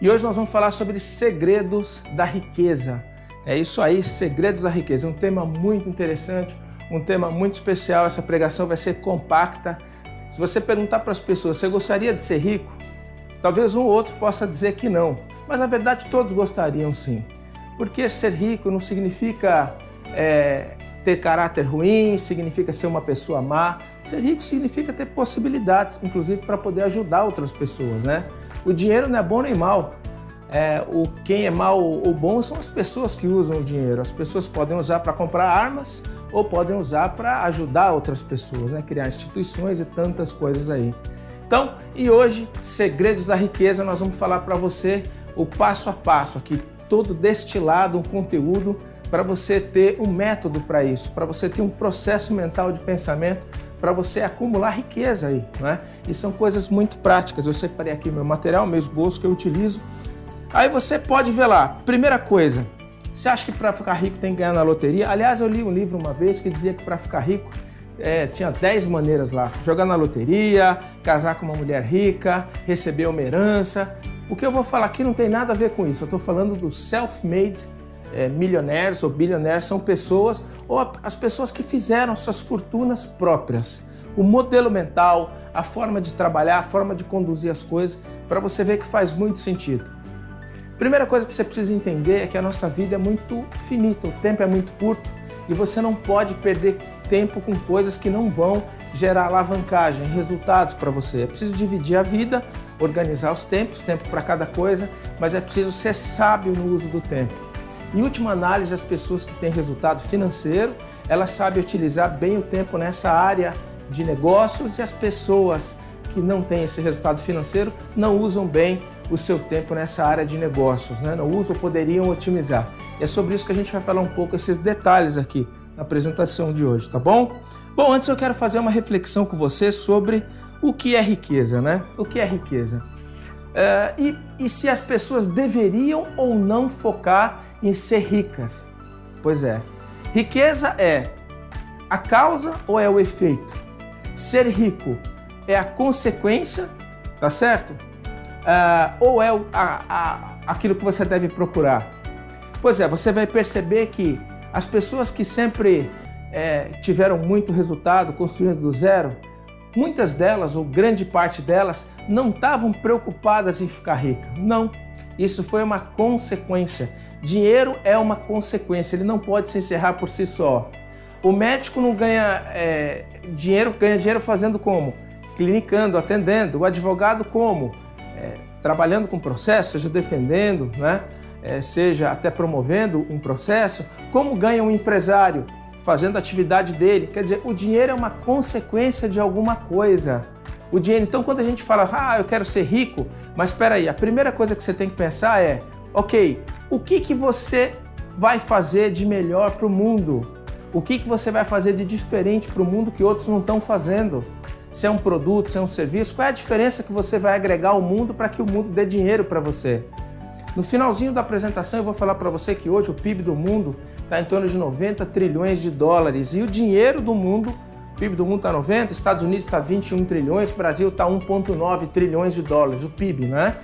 E hoje nós vamos falar sobre segredos da riqueza. É isso aí, segredos da riqueza. Um tema muito interessante, um tema muito especial. Essa pregação vai ser compacta. Se você perguntar para as pessoas, você gostaria de ser rico? Talvez um ou outro possa dizer que não, mas na verdade todos gostariam sim. Porque ser rico não significa é, ter caráter ruim, significa ser uma pessoa má. Ser rico significa ter possibilidades, inclusive para poder ajudar outras pessoas, né? O dinheiro não é bom nem mal. É, o quem é mal ou bom são as pessoas que usam o dinheiro. As pessoas podem usar para comprar armas ou podem usar para ajudar outras pessoas, né? Criar instituições e tantas coisas aí. Então, e hoje, segredos da riqueza, nós vamos falar para você o passo a passo aqui, todo destilado, um conteúdo para você ter um método para isso, para você ter um processo mental de pensamento, para você acumular riqueza aí, né? E são coisas muito práticas. Eu separei aqui meu material, meu esboço que eu utilizo. Aí você pode ver lá. Primeira coisa, você acha que para ficar rico tem que ganhar na loteria? Aliás, eu li um livro uma vez que dizia que para ficar rico é, tinha 10 maneiras lá: jogar na loteria, casar com uma mulher rica, receber uma herança. O que eu vou falar aqui não tem nada a ver com isso. Eu estou falando do self-made é, milionários ou bilionários são pessoas ou as pessoas que fizeram suas fortunas próprias. O modelo mental, a forma de trabalhar, a forma de conduzir as coisas, para você ver que faz muito sentido. Primeira coisa que você precisa entender é que a nossa vida é muito finita, o tempo é muito curto e você não pode perder tempo com coisas que não vão gerar alavancagem, resultados para você. É preciso dividir a vida, organizar os tempos, tempo para cada coisa, mas é preciso ser sábio no uso do tempo. Em última análise, as pessoas que têm resultado financeiro, elas sabem utilizar bem o tempo nessa área de negócios e as pessoas que não têm esse resultado financeiro não usam bem o seu tempo nessa área de negócios, né? não usam ou poderiam otimizar. E é sobre isso que a gente vai falar um pouco, esses detalhes aqui na apresentação de hoje, tá bom? Bom, antes eu quero fazer uma reflexão com você sobre o que é riqueza, né? O que é riqueza? É, e, e se as pessoas deveriam ou não focar em ser ricas. Pois é, riqueza é a causa ou é o efeito? Ser rico é a consequência, tá certo? Uh, ou é a, a, aquilo que você deve procurar? Pois é, você vai perceber que as pessoas que sempre é, tiveram muito resultado construindo do zero, muitas delas, ou grande parte delas, não estavam preocupadas em ficar rica. Não. Isso foi uma consequência. Dinheiro é uma consequência, ele não pode se encerrar por si só. O médico não ganha é, dinheiro, ganha dinheiro fazendo como? Clinicando, atendendo. O advogado como? É, trabalhando com processo, seja defendendo, né? É, seja até promovendo um processo. Como ganha um empresário? Fazendo a atividade dele. Quer dizer, o dinheiro é uma consequência de alguma coisa o dinheiro. Então, quando a gente fala, ah, eu quero ser rico, mas espera aí, a primeira coisa que você tem que pensar é, ok, o que, que você vai fazer de melhor para o mundo? O que, que você vai fazer de diferente para o mundo que outros não estão fazendo? Se é um produto, se é um serviço, qual é a diferença que você vai agregar ao mundo para que o mundo dê dinheiro para você? No finalzinho da apresentação, eu vou falar para você que hoje o PIB do mundo está em torno de 90 trilhões de dólares e o dinheiro do mundo PIB do mundo está 90, Estados Unidos está 21 trilhões, Brasil está 1,9 trilhões de dólares, o PIB, né?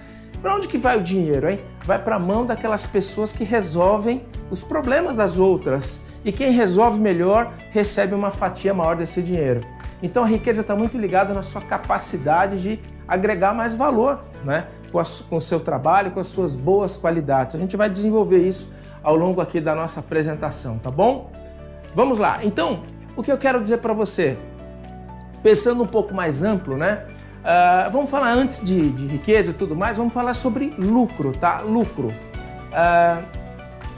Para onde que vai o dinheiro, hein? Vai para a mão daquelas pessoas que resolvem os problemas das outras. E quem resolve melhor recebe uma fatia maior desse dinheiro. Então a riqueza está muito ligada na sua capacidade de agregar mais valor, né? Com, a, com o seu trabalho, com as suas boas qualidades. A gente vai desenvolver isso ao longo aqui da nossa apresentação, tá bom? Vamos lá. Então, o que eu quero dizer para você? Pensando um pouco mais amplo, né? Uh, vamos falar antes de, de, riqueza e tudo mais, vamos falar sobre lucro, tá? Lucro. Uh,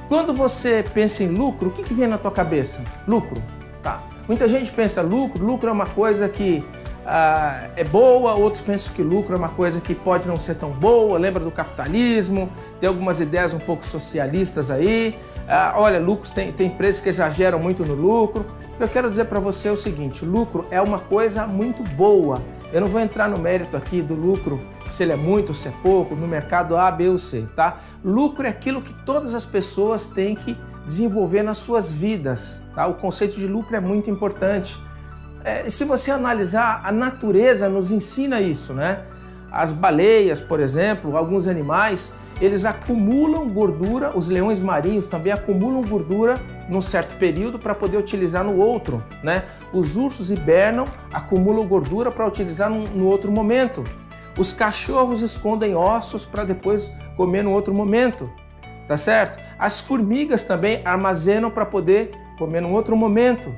quando você pensa em lucro, o que, que vem na tua cabeça? Lucro, tá? Muita gente pensa lucro, lucro é uma coisa que uh, é boa, outros pensam que lucro é uma coisa que pode não ser tão boa, lembra do capitalismo, tem algumas ideias um pouco socialistas aí. olha, lucros tem, tem empresas que exageram muito no lucro. Eu quero dizer para você o seguinte: lucro é uma coisa muito boa. Eu não vou entrar no mérito aqui do lucro, se ele é muito ou se é pouco, no mercado A, B ou C, tá? Lucro é aquilo que todas as pessoas têm que desenvolver nas suas vidas, tá? O conceito de lucro é muito importante. É, se você analisar, a natureza nos ensina isso, né? As baleias, por exemplo, alguns animais, eles acumulam gordura, os leões marinhos também acumulam gordura num certo período para poder utilizar no outro, né? Os ursos hibernam, acumulam gordura para utilizar no, no outro momento. Os cachorros escondem ossos para depois comer no outro momento, tá certo? As formigas também armazenam para poder comer num outro momento.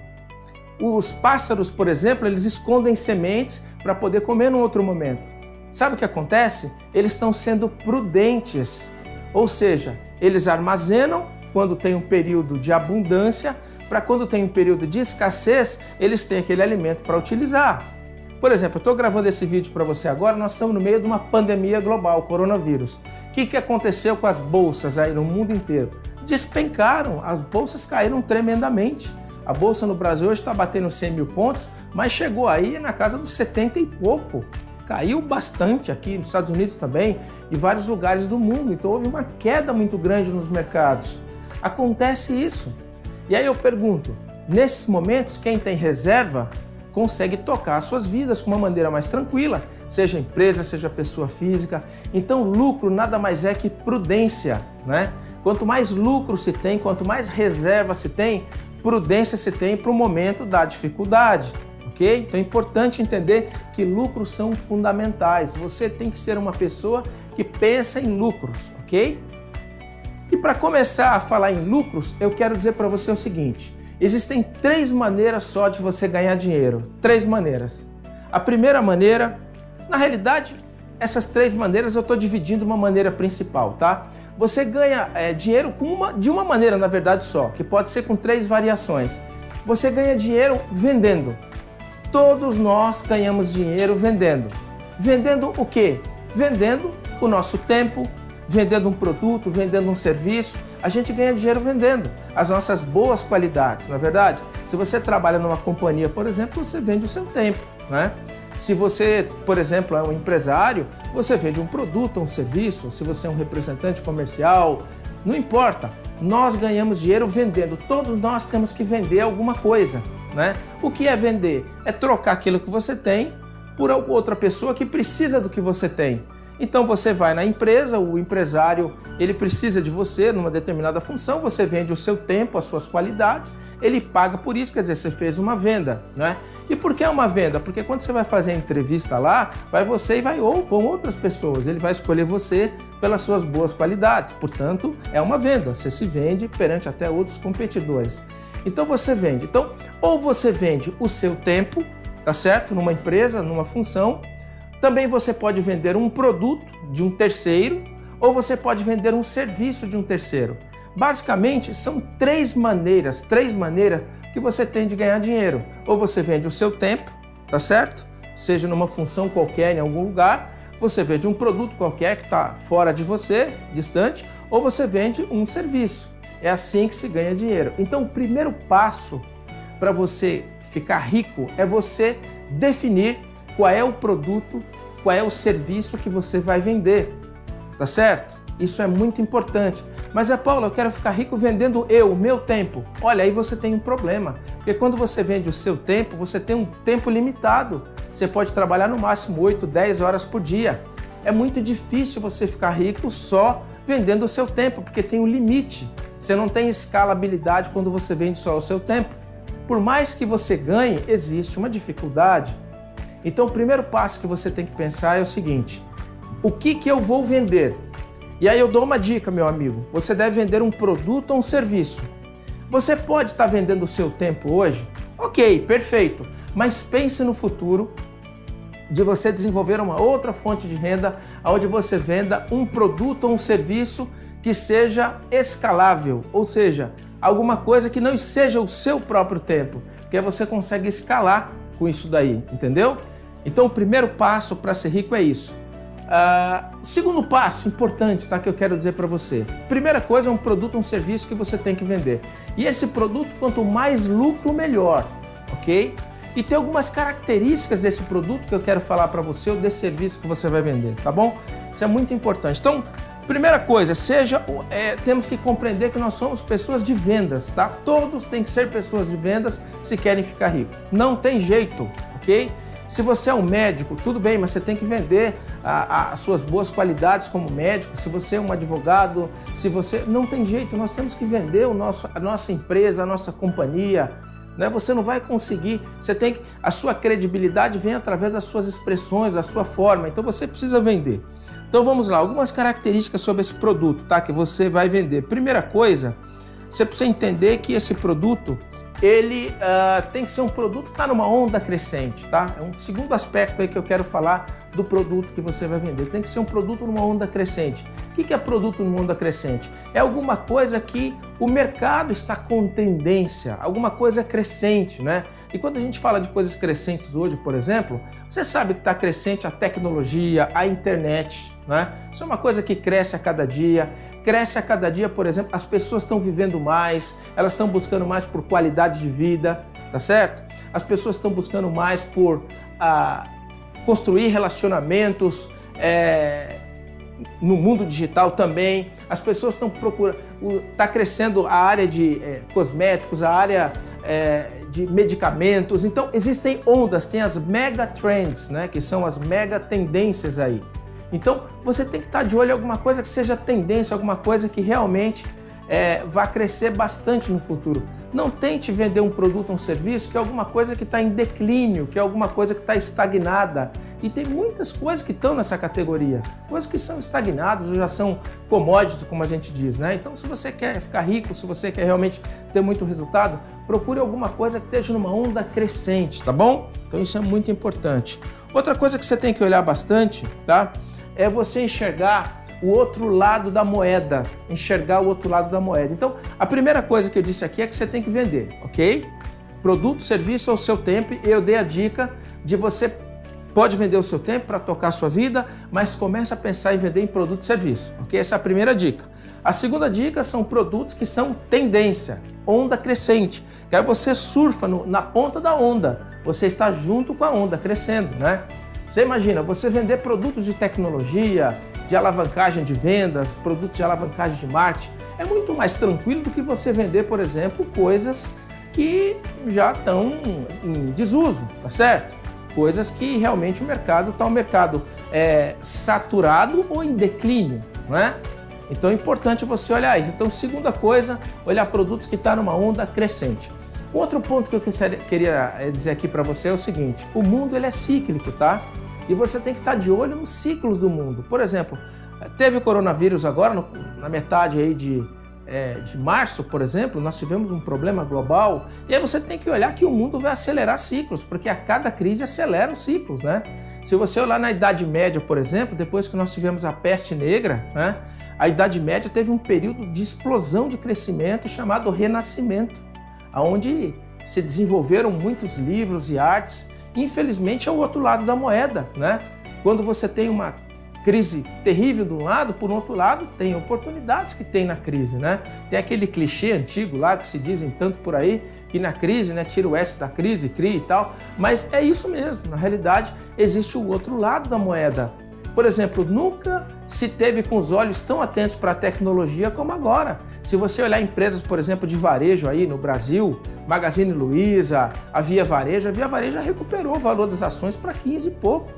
Os pássaros, por exemplo, eles escondem sementes para poder comer num outro momento. Sabe o que acontece? Eles estão sendo prudentes, ou seja, eles armazenam quando tem um período de abundância, para quando tem um período de escassez, eles têm aquele alimento para utilizar. Por exemplo, eu estou gravando esse vídeo para você agora, nós estamos no meio de uma pandemia global, coronavírus. O que, que aconteceu com as bolsas aí no mundo inteiro? Despencaram, as bolsas caíram tremendamente. A bolsa no Brasil hoje está batendo 100 mil pontos, mas chegou aí na casa dos 70 e pouco. Caiu bastante aqui nos Estados Unidos também e vários lugares do mundo. Então houve uma queda muito grande nos mercados. Acontece isso. E aí eu pergunto: nesses momentos, quem tem reserva consegue tocar suas vidas com uma maneira mais tranquila, seja empresa, seja pessoa física. Então, lucro nada mais é que prudência, né? Quanto mais lucro se tem, quanto mais reserva se tem, prudência se tem para o momento da dificuldade, ok? Então é importante entender que lucros são fundamentais. Você tem que ser uma pessoa que pensa em lucros, ok? E para começar a falar em lucros, eu quero dizer para você o seguinte: Existem três maneiras só de você ganhar dinheiro. Três maneiras. A primeira maneira, na realidade, essas três maneiras eu estou dividindo uma maneira principal, tá? Você ganha é, dinheiro uma, de uma maneira, na verdade, só, que pode ser com três variações. Você ganha dinheiro vendendo. Todos nós ganhamos dinheiro vendendo. Vendendo o quê? Vendendo o nosso tempo, vendendo um produto, vendendo um serviço, a gente ganha dinheiro vendendo as nossas boas qualidades, na é verdade? Se você trabalha numa companhia, por exemplo, você vende o seu tempo, né? Se você, por exemplo, é um empresário, você vende um produto, um serviço, se você é um representante comercial, não importa. Nós ganhamos dinheiro vendendo. Todos nós temos que vender alguma coisa, né? O que é vender? É trocar aquilo que você tem por outra pessoa que precisa do que você tem. Então você vai na empresa, o empresário ele precisa de você numa determinada função, você vende o seu tempo, as suas qualidades, ele paga por isso, quer dizer, você fez uma venda, né? E por que é uma venda? Porque quando você vai fazer a entrevista lá, vai você e vai ou vão outras pessoas, ele vai escolher você pelas suas boas qualidades. Portanto, é uma venda, você se vende perante até outros competidores. Então você vende. Então, ou você vende o seu tempo, tá certo? Numa empresa, numa função, também você pode vender um produto de um terceiro ou você pode vender um serviço de um terceiro. Basicamente, são três maneiras, três maneiras que você tem de ganhar dinheiro. Ou você vende o seu tempo, tá certo? Seja numa função qualquer em algum lugar, você vende um produto qualquer que está fora de você, distante, ou você vende um serviço. É assim que se ganha dinheiro. Então, o primeiro passo para você ficar rico é você definir qual é o produto, qual é o serviço que você vai vender, tá certo? Isso é muito importante. Mas é Paulo, eu quero ficar rico vendendo eu, meu tempo. Olha, aí você tem um problema, porque quando você vende o seu tempo, você tem um tempo limitado. Você pode trabalhar no máximo 8, 10 horas por dia. É muito difícil você ficar rico só vendendo o seu tempo, porque tem um limite. Você não tem escalabilidade quando você vende só o seu tempo. Por mais que você ganhe, existe uma dificuldade. Então, o primeiro passo que você tem que pensar é o seguinte: o que, que eu vou vender? E aí eu dou uma dica, meu amigo: você deve vender um produto ou um serviço. Você pode estar vendendo o seu tempo hoje? Ok, perfeito. Mas pense no futuro de você desenvolver uma outra fonte de renda onde você venda um produto ou um serviço que seja escalável, ou seja, alguma coisa que não seja o seu próprio tempo, porque você consegue escalar com isso daí, entendeu? Então, o primeiro passo para ser rico é isso. Uh, segundo passo importante, tá? Que eu quero dizer para você. Primeira coisa é um produto, um serviço que você tem que vender. E esse produto, quanto mais lucro, melhor, ok? E tem algumas características desse produto que eu quero falar para você ou desse serviço que você vai vender, tá bom? Isso é muito importante. Então, primeira coisa, seja, é, temos que compreender que nós somos pessoas de vendas, tá? Todos têm que ser pessoas de vendas se querem ficar ricos. Não tem jeito, ok? Se você é um médico, tudo bem, mas você tem que vender as suas boas qualidades como médico. Se você é um advogado, se você. Não tem jeito, nós temos que vender o nosso, a nossa empresa, a nossa companhia. Né? Você não vai conseguir. Você tem que. A sua credibilidade vem através das suas expressões, da sua forma. Então você precisa vender. Então vamos lá, algumas características sobre esse produto, tá? Que você vai vender. Primeira coisa, você precisa entender que esse produto ele uh, tem que ser um produto que está numa onda crescente, tá? É um segundo aspecto aí que eu quero falar do produto que você vai vender. Tem que ser um produto numa onda crescente. O que é produto numa onda crescente? É alguma coisa que o mercado está com tendência, alguma coisa crescente, né? E quando a gente fala de coisas crescentes hoje, por exemplo, você sabe que está crescente a tecnologia, a internet, né? Isso é uma coisa que cresce a cada dia. Cresce a cada dia, por exemplo, as pessoas estão vivendo mais, elas estão buscando mais por qualidade de vida, tá certo? As pessoas estão buscando mais por ah, construir relacionamentos é, no mundo digital também. As pessoas estão procurando, está crescendo a área de é, cosméticos, a área é, de medicamentos. Então existem ondas, tem as mega trends, né, que são as mega tendências aí. Então você tem que estar de olho em alguma coisa que seja tendência, alguma coisa que realmente é, vá crescer bastante no futuro. Não tente vender um produto um serviço que é alguma coisa que está em declínio, que é alguma coisa que está estagnada. E tem muitas coisas que estão nessa categoria, coisas que são estagnadas ou já são commodities, como a gente diz, né? Então, se você quer ficar rico, se você quer realmente ter muito resultado, procure alguma coisa que esteja numa onda crescente, tá bom? Então, isso é muito importante. Outra coisa que você tem que olhar bastante, tá? É você enxergar o outro lado da moeda, enxergar o outro lado da moeda. Então, a primeira coisa que eu disse aqui é que você tem que vender, ok? Produto, serviço ou seu tempo. Eu dei a dica de você pode vender o seu tempo para tocar a sua vida, mas comece a pensar em vender em produto e serviço, ok? Essa é a primeira dica. A segunda dica são produtos que são tendência, onda crescente. Que aí você surfa no, na ponta da onda, você está junto com a onda crescendo, né? Você imagina, você vender produtos de tecnologia, de alavancagem de vendas, produtos de alavancagem de marketing, é muito mais tranquilo do que você vender, por exemplo, coisas que já estão em desuso, tá certo? Coisas que realmente o mercado está um mercado é, saturado ou em declínio, não é? Então é importante você olhar isso. Então, segunda coisa, olhar produtos que estão tá numa onda crescente. Outro ponto que eu queria dizer aqui para você é o seguinte: o mundo ele é cíclico, tá? E você tem que estar de olho nos ciclos do mundo. Por exemplo, teve o coronavírus agora, no, na metade aí de, é, de março, por exemplo, nós tivemos um problema global. E aí você tem que olhar que o mundo vai acelerar ciclos, porque a cada crise acelera os ciclos, né? Se você olhar na Idade Média, por exemplo, depois que nós tivemos a peste negra, né? A Idade Média teve um período de explosão de crescimento chamado Renascimento, onde se desenvolveram muitos livros e artes Infelizmente é o outro lado da moeda, né? Quando você tem uma crise terrível de um lado, por outro lado, tem oportunidades que tem na crise, né? Tem aquele clichê antigo lá que se dizem tanto por aí, que na crise, né, tira o S da crise, cria e tal, mas é isso mesmo. Na realidade, existe o outro lado da moeda. Por exemplo, nunca se teve com os olhos tão atentos para a tecnologia como agora. Se você olhar empresas, por exemplo, de varejo aí no Brasil, Magazine Luiza, a Via Varejo, a Via Varejo já recuperou o valor das ações para 15 e pouco.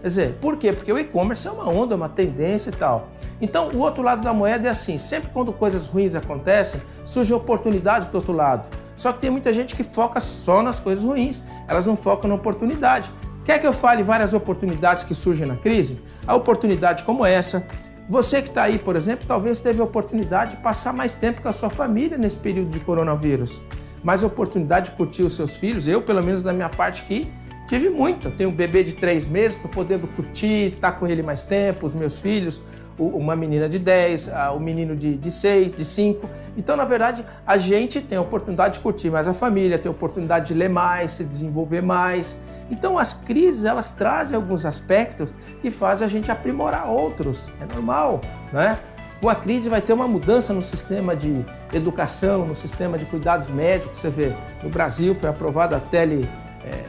Quer dizer, por quê? Porque o e-commerce é uma onda, uma tendência e tal. Então, o outro lado da moeda é assim: sempre quando coisas ruins acontecem, surgem oportunidades do outro lado. Só que tem muita gente que foca só nas coisas ruins, elas não focam na oportunidade. Quer que eu fale várias oportunidades que surgem na crise? A oportunidade como essa. Você que está aí, por exemplo, talvez teve a oportunidade de passar mais tempo com a sua família nesse período de coronavírus. Mais oportunidade de curtir os seus filhos. Eu, pelo menos da minha parte aqui, tive muito. Eu tenho um bebê de três meses, estou podendo curtir, estar tá com ele mais tempo, os meus filhos, uma menina de 10, o menino de, de 6, de 5. Então, na verdade, a gente tem a oportunidade de curtir mais a família, tem a oportunidade de ler mais, se desenvolver mais. Então as crises elas trazem alguns aspectos que fazem a gente aprimorar outros. É normal, né? Com a crise vai ter uma mudança no sistema de educação, no sistema de cuidados médicos. Você vê, no Brasil foi aprovada a telemedicina, é,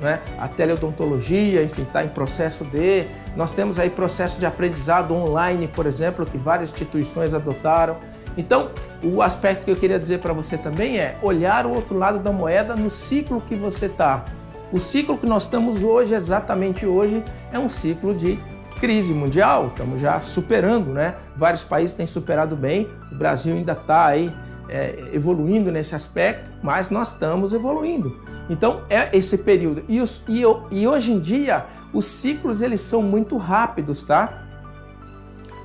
né? a teleodontologia, enfim, está em processo de. Nós temos aí processo de aprendizado online, por exemplo, que várias instituições adotaram. Então, o aspecto que eu queria dizer para você também é olhar o outro lado da moeda no ciclo que você está O ciclo que nós estamos hoje, exatamente hoje, é um ciclo de crise mundial. Estamos já superando, né? Vários países têm superado bem, o Brasil ainda está aí é, evoluindo nesse aspecto, mas nós estamos evoluindo. Então é esse período. E, os, e, e hoje em dia os ciclos eles são muito rápidos, tá?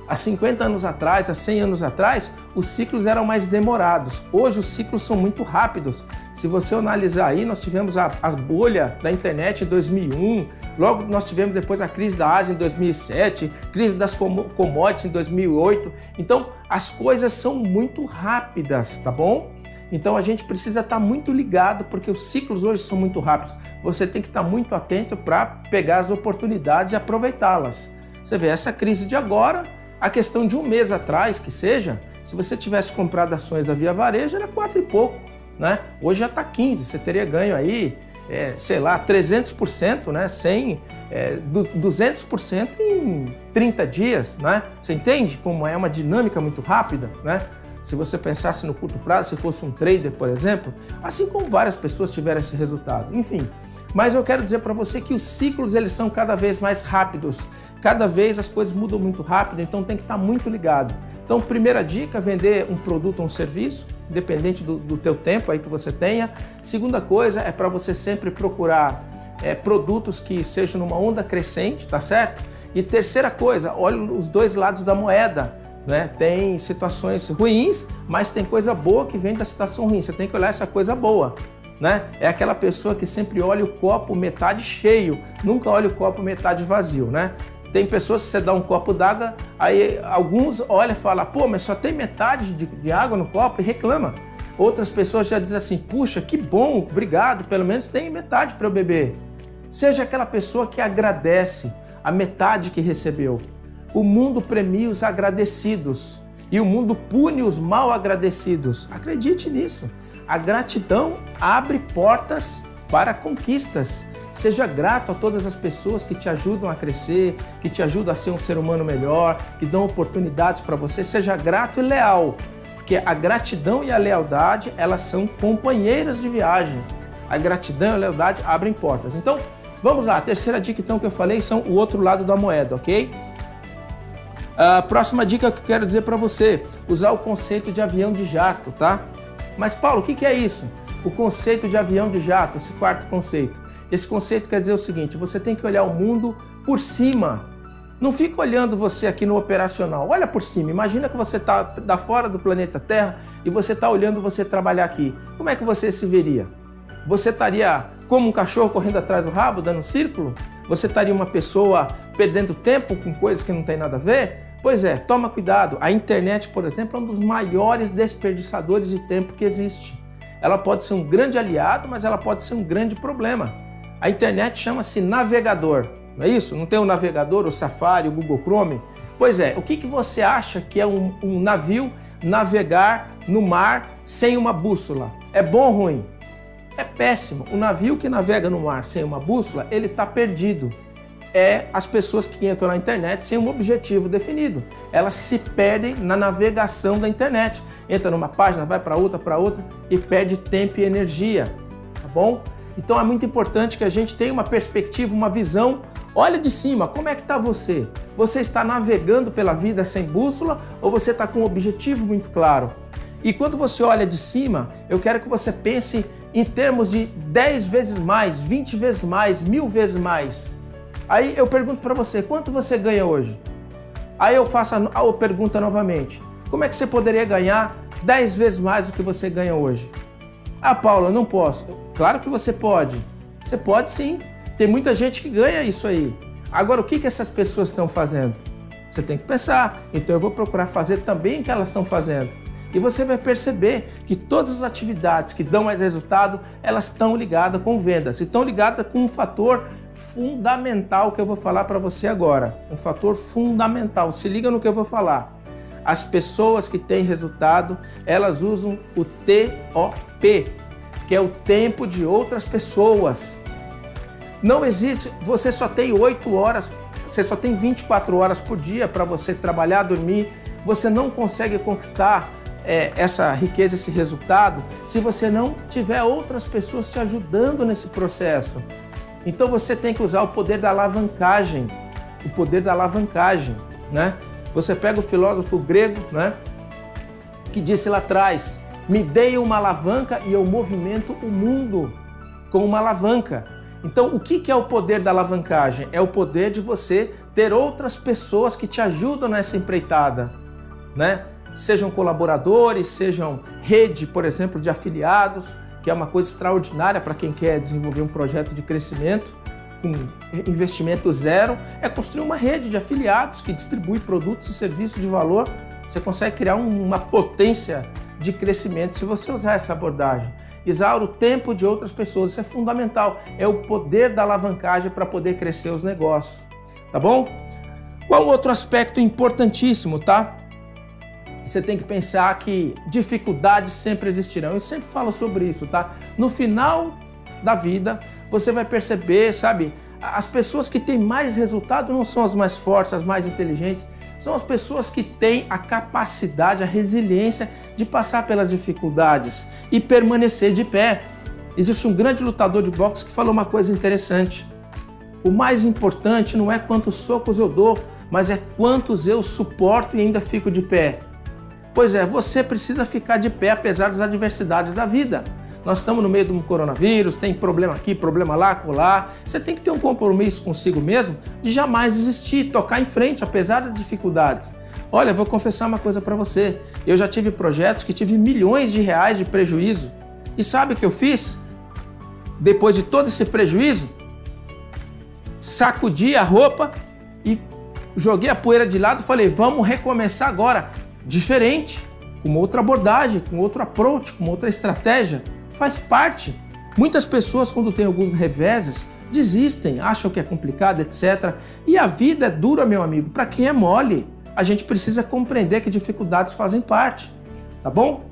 Há 50 anos atrás, há 100 anos atrás, os ciclos eram mais demorados. Hoje os ciclos são muito rápidos. Se você analisar aí, nós tivemos a, a bolha da internet em 2001, logo nós tivemos depois a crise da Ásia em 2007, crise das commodities em 2008. Então, as coisas são muito rápidas, tá bom? Então a gente precisa estar muito ligado porque os ciclos hoje são muito rápidos. Você tem que estar muito atento para pegar as oportunidades e aproveitá-las. Você vê essa crise de agora, a questão de um mês atrás, que seja, se você tivesse comprado ações da Via Varejo, era quatro e pouco, né? Hoje já está 15, você teria ganho aí, é, sei lá, 300%, né? 100, é, 200% em 30 dias, né? Você entende como é uma dinâmica muito rápida, né? Se você pensasse no curto prazo, se fosse um trader, por exemplo, assim como várias pessoas tiveram esse resultado. Enfim, mas eu quero dizer para você que os ciclos eles são cada vez mais rápidos. Cada vez as coisas mudam muito rápido, então tem que estar muito ligado. Então, primeira dica, vender um produto ou um serviço, independente do, do teu tempo aí que você tenha. Segunda coisa é para você sempre procurar é, produtos que sejam numa onda crescente, tá certo? E terceira coisa, olha os dois lados da moeda. Né? Tem situações ruins, mas tem coisa boa que vem da situação ruim. Você tem que olhar essa coisa boa né? É aquela pessoa que sempre olha o copo metade cheio, nunca olha o copo metade vazio, né? Tem pessoas que você dá um copo d'água, aí alguns olham e falam, pô, mas só tem metade de, de água no copo e reclama. Outras pessoas já dizem assim, puxa, que bom, obrigado, pelo menos tem metade para eu beber. Seja aquela pessoa que agradece a metade que recebeu. O mundo premia os agradecidos e o mundo pune os mal agradecidos. Acredite nisso. A gratidão abre portas para conquistas. Seja grato a todas as pessoas que te ajudam a crescer, que te ajudam a ser um ser humano melhor, que dão oportunidades para você. Seja grato e leal, porque a gratidão e a lealdade elas são companheiras de viagem. A gratidão e a lealdade abrem portas. Então, vamos lá. A terceira dica então que eu falei são o outro lado da moeda, ok? A próxima dica que eu quero dizer para você: usar o conceito de avião de jato, tá? Mas, Paulo, o que é isso? O conceito de avião de jato, esse quarto conceito. Esse conceito quer dizer o seguinte: você tem que olhar o mundo por cima. Não fica olhando você aqui no operacional. Olha por cima. Imagina que você está da fora do planeta Terra e você está olhando você trabalhar aqui. Como é que você se veria? Você estaria como um cachorro correndo atrás do rabo, dando um círculo? Você estaria uma pessoa perdendo tempo com coisas que não tem nada a ver? Pois é, toma cuidado. A internet, por exemplo, é um dos maiores desperdiçadores de tempo que existe. Ela pode ser um grande aliado, mas ela pode ser um grande problema. A internet chama-se navegador, não é isso? Não tem o navegador, o Safari, o Google Chrome? Pois é, o que, que você acha que é um, um navio navegar no mar sem uma bússola? É bom ou ruim? É péssimo. O navio que navega no mar sem uma bússola, ele está perdido é as pessoas que entram na internet sem um objetivo definido. Elas se perdem na navegação da internet. Entra numa página, vai para outra, para outra e perde tempo e energia, tá bom? Então é muito importante que a gente tenha uma perspectiva, uma visão. Olha de cima, como é que está você? Você está navegando pela vida sem bússola ou você está com um objetivo muito claro? E quando você olha de cima, eu quero que você pense em termos de 10 vezes mais, 20 vezes mais, mil vezes mais. Aí eu pergunto para você, quanto você ganha hoje? Aí eu faço a, a pergunta novamente. Como é que você poderia ganhar 10 vezes mais do que você ganha hoje? Ah, Paula, não posso. Claro que você pode. Você pode sim. Tem muita gente que ganha isso aí. Agora, o que, que essas pessoas estão fazendo? Você tem que pensar. Então, eu vou procurar fazer também o que elas estão fazendo. E você vai perceber que todas as atividades que dão mais resultado, elas estão ligadas com vendas. Estão ligadas com um fator fundamental que eu vou falar para você agora. Um fator fundamental. Se liga no que eu vou falar. As pessoas que têm resultado, elas usam o TOP, que é o tempo de outras pessoas. Não existe, você só tem 8 horas, você só tem 24 horas por dia para você trabalhar, dormir. Você não consegue conquistar é, essa riqueza, esse resultado, se você não tiver outras pessoas te ajudando nesse processo. Então você tem que usar o poder da alavancagem, o poder da alavancagem, né? Você pega o filósofo grego, né, que disse lá atrás: "Me dei uma alavanca e eu movimento o mundo com uma alavanca". Então, o que é o poder da alavancagem? É o poder de você ter outras pessoas que te ajudam nessa empreitada, né? Sejam colaboradores, sejam rede, por exemplo, de afiliados, que é uma coisa extraordinária para quem quer desenvolver um projeto de crescimento com investimento zero, é construir uma rede de afiliados que distribui produtos e serviços de valor. Você consegue criar uma potência de crescimento se você usar essa abordagem. Exaura o tempo de outras pessoas, isso é fundamental. É o poder da alavancagem para poder crescer os negócios. Tá bom? Qual outro aspecto importantíssimo, tá? Você tem que pensar que dificuldades sempre existirão. Eu sempre falo sobre isso, tá? No final da vida, você vai perceber, sabe? As pessoas que têm mais resultado não são as mais fortes, as mais inteligentes, são as pessoas que têm a capacidade, a resiliência de passar pelas dificuldades e permanecer de pé. Existe um grande lutador de boxe que falou uma coisa interessante. O mais importante não é quantos socos eu dou, mas é quantos eu suporto e ainda fico de pé. Pois é, você precisa ficar de pé apesar das adversidades da vida. Nós estamos no meio de um coronavírus, tem problema aqui, problema lá, lá. Você tem que ter um compromisso consigo mesmo de jamais desistir, tocar em frente, apesar das dificuldades. Olha, vou confessar uma coisa para você. Eu já tive projetos que tive milhões de reais de prejuízo. E sabe o que eu fiz? Depois de todo esse prejuízo, sacudi a roupa e joguei a poeira de lado e falei: vamos recomeçar agora, diferente, com outra abordagem, com outro approach, com outra estratégia faz parte. Muitas pessoas, quando têm alguns reveses, desistem, acham que é complicado, etc. E a vida é dura, meu amigo. Para quem é mole, a gente precisa compreender que dificuldades fazem parte, tá bom?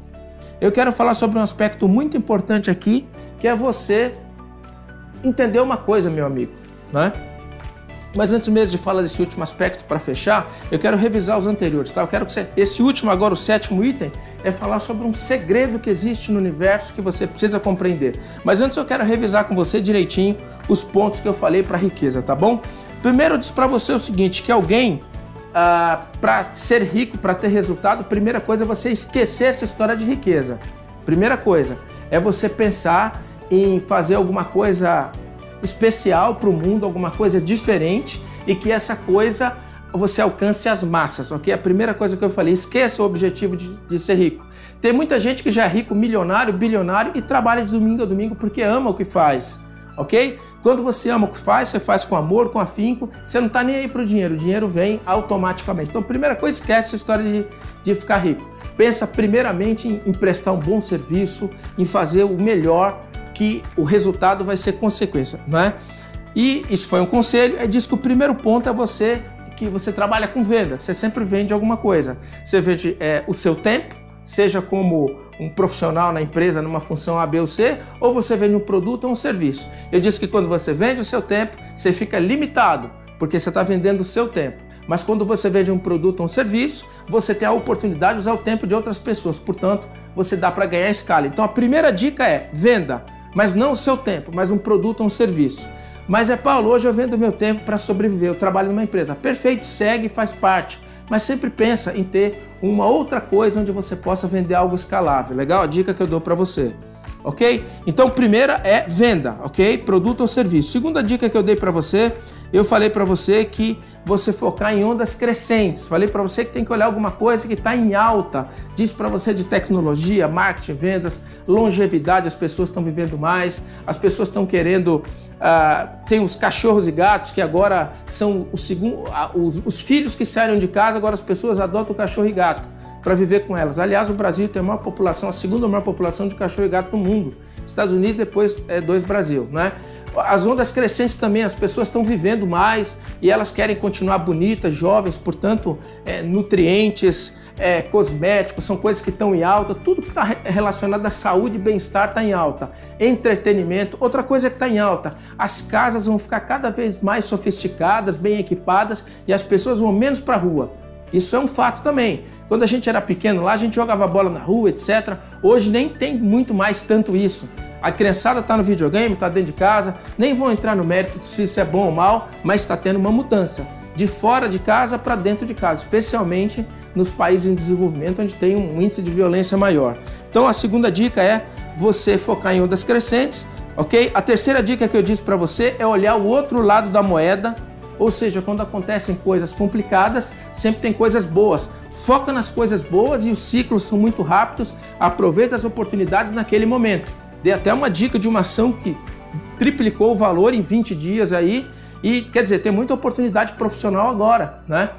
Eu quero falar sobre um aspecto muito importante aqui, que é você entender uma coisa, meu amigo, né? Mas antes mesmo de falar desse último aspecto para fechar, eu quero revisar os anteriores, tá? Eu quero que você, esse último agora, o sétimo item, é falar sobre um segredo que existe no universo que você precisa compreender. Mas antes eu quero revisar com você direitinho os pontos que eu falei para riqueza, tá bom? Primeiro eu disse para você o seguinte, que alguém ah, para ser rico, para ter resultado, primeira coisa é você esquecer essa história de riqueza. Primeira coisa é você pensar em fazer alguma coisa especial para o mundo, alguma coisa diferente e que essa coisa você alcance as massas, ok? A primeira coisa que eu falei, esqueça o objetivo de, de, ser rico. Tem muita gente que já é rico, milionário, bilionário e trabalha de domingo a domingo porque ama o que faz, ok? Quando você ama o que faz, você faz com amor, com afinco, você não está nem aí para o dinheiro, o dinheiro vem automaticamente. Então, primeira coisa, esquece a história de, de ficar rico. Pensa primeiramente em, em prestar um bom serviço, em fazer o melhor que o resultado vai ser consequência, não é? E isso foi um conselho, é diz que o primeiro ponto é você que você trabalha com vendas, você sempre vende alguma coisa. Você vende é, o seu tempo, seja como um profissional na empresa numa função A, B ou C, ou você vende um produto ou um serviço. Eu disse que quando você vende o seu tempo, você fica limitado, porque você está vendendo o seu tempo. Mas quando você vende um produto ou um serviço, você tem a oportunidade de usar o tempo de outras pessoas. Portanto, você dá para ganhar escala. Então a primeira dica é venda mas não o seu tempo, mas um produto ou um serviço. Mas é Paulo, hoje eu vendo meu tempo para sobreviver, eu trabalho numa empresa. Perfeito, segue, faz parte. Mas sempre pensa em ter uma outra coisa onde você possa vender algo escalável. Legal? A dica que eu dou para você. Ok? Então, primeira é venda, ok? Produto ou serviço. Segunda dica que eu dei para você eu falei para você que você focar em ondas crescentes. Falei para você que tem que olhar alguma coisa que está em alta. Disse para você de tecnologia, marketing, vendas, longevidade. As pessoas estão vivendo mais, as pessoas estão querendo. Uh, tem os cachorros e gatos que agora são segundo, uh, os, os filhos que saíram de casa, agora as pessoas adotam cachorro e gato para viver com elas. Aliás, o Brasil tem a maior população, a segunda maior população de cachorro e gato no mundo. Estados Unidos, depois é dois Brasil, né? As ondas crescentes também, as pessoas estão vivendo mais e elas querem continuar bonitas, jovens, portanto, é, nutrientes, é, cosméticos, são coisas que estão em alta, tudo que está relacionado à saúde e bem-estar está em alta. Entretenimento, outra coisa que está em alta, as casas vão ficar cada vez mais sofisticadas, bem equipadas e as pessoas vão menos para a rua. Isso é um fato também. Quando a gente era pequeno lá, a gente jogava bola na rua, etc. Hoje nem tem muito mais tanto isso. A criançada está no videogame, está dentro de casa, nem vou entrar no mérito se isso é bom ou mal, mas está tendo uma mudança de fora de casa para dentro de casa, especialmente nos países em desenvolvimento onde tem um índice de violência maior. Então a segunda dica é você focar em ondas crescentes, ok? A terceira dica que eu disse para você é olhar o outro lado da moeda, ou seja, quando acontecem coisas complicadas, sempre tem coisas boas. Foca nas coisas boas e os ciclos são muito rápidos. Aproveita as oportunidades naquele momento. Dei até uma dica de uma ação que triplicou o valor em 20 dias aí. E quer dizer, tem muita oportunidade profissional agora, né?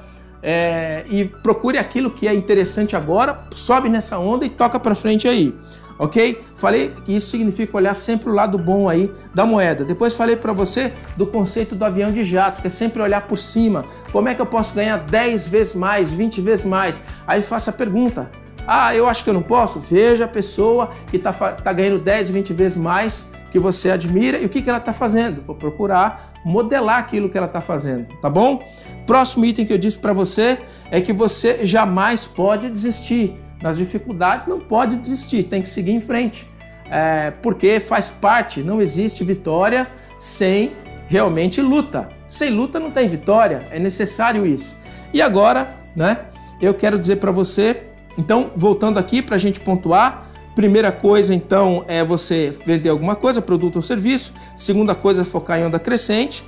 É, e procure aquilo que é interessante agora, sobe nessa onda e toca para frente aí ok? Falei que isso significa olhar sempre o lado bom aí da moeda. Depois falei para você do conceito do avião de jato, que é sempre olhar por cima. Como é que eu posso ganhar 10 vezes mais, 20 vezes mais? Aí faça a pergunta. Ah, eu acho que eu não posso? Veja a pessoa que está tá ganhando 10, 20 vezes mais que você admira e o que, que ela está fazendo. Vou procurar modelar aquilo que ela está fazendo, tá bom? Próximo item que eu disse para você é que você jamais pode desistir nas dificuldades, não pode desistir, tem que seguir em frente. É, porque faz parte, não existe vitória sem realmente luta. Sem luta não tem vitória, é necessário isso. E agora, né, eu quero dizer para você, então, voltando aqui para a gente pontuar, primeira coisa, então, é você vender alguma coisa, produto ou serviço. Segunda coisa é focar em onda crescente.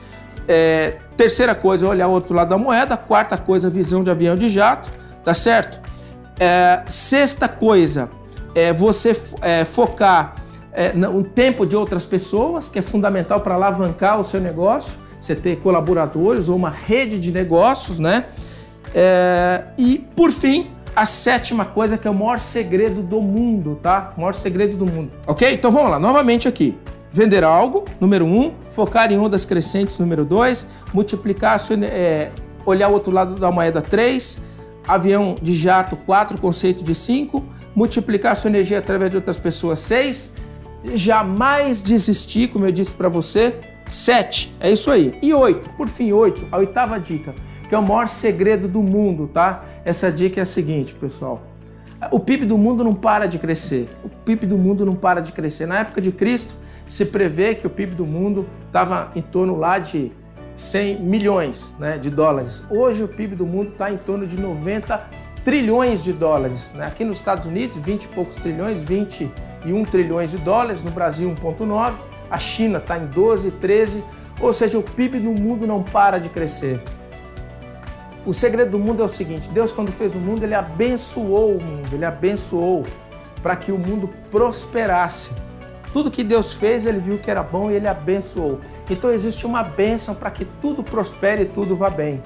É, terceira coisa é olhar o outro lado da moeda. Quarta coisa, visão de avião de jato, tá certo? É, sexta coisa é você é, focar é, no tempo de outras pessoas, que é fundamental para alavancar o seu negócio, você ter colaboradores ou uma rede de negócios, né? É, e por fim, a sétima coisa que é o maior segredo do mundo, tá? O maior segredo do mundo. Ok? Então vamos lá, novamente aqui. Vender algo, número um, focar em ondas crescentes, número dois, multiplicar, sua, é, olhar o outro lado da moeda, três, avião de jato 4, conceito de 5, multiplicar sua energia através de outras pessoas 6, jamais desistir, como eu disse para você, 7, é isso aí. E 8, por fim, 8, a oitava dica, que é o maior segredo do mundo, tá? Essa dica é a seguinte, pessoal. O PIB do mundo não para de crescer. O PIB do mundo não para de crescer. Na época de Cristo, se prevê que o PIB do mundo estava em torno lá de 100 milhões né, de dólares. Hoje o PIB do mundo está em torno de 90 trilhões de dólares. Né? Aqui nos Estados Unidos, 20 e poucos trilhões, 21 trilhões de dólares, no Brasil 1,9, a China está em 12, 13, ou seja, o PIB do mundo não para de crescer. O segredo do mundo é o seguinte: Deus, quando fez o mundo, ele abençoou o mundo, ele abençoou para que o mundo prosperasse. Tudo que Deus fez, ele viu que era bom e ele abençoou. Então existe uma bênção para que tudo prospere e tudo vá bem.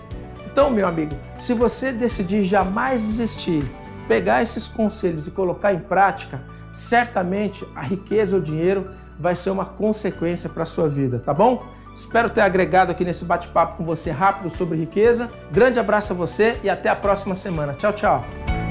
Então, meu amigo, se você decidir jamais desistir, pegar esses conselhos e colocar em prática, certamente a riqueza ou o dinheiro vai ser uma consequência para a sua vida, tá bom? Espero ter agregado aqui nesse bate-papo com você rápido sobre riqueza. Grande abraço a você e até a próxima semana. Tchau, tchau.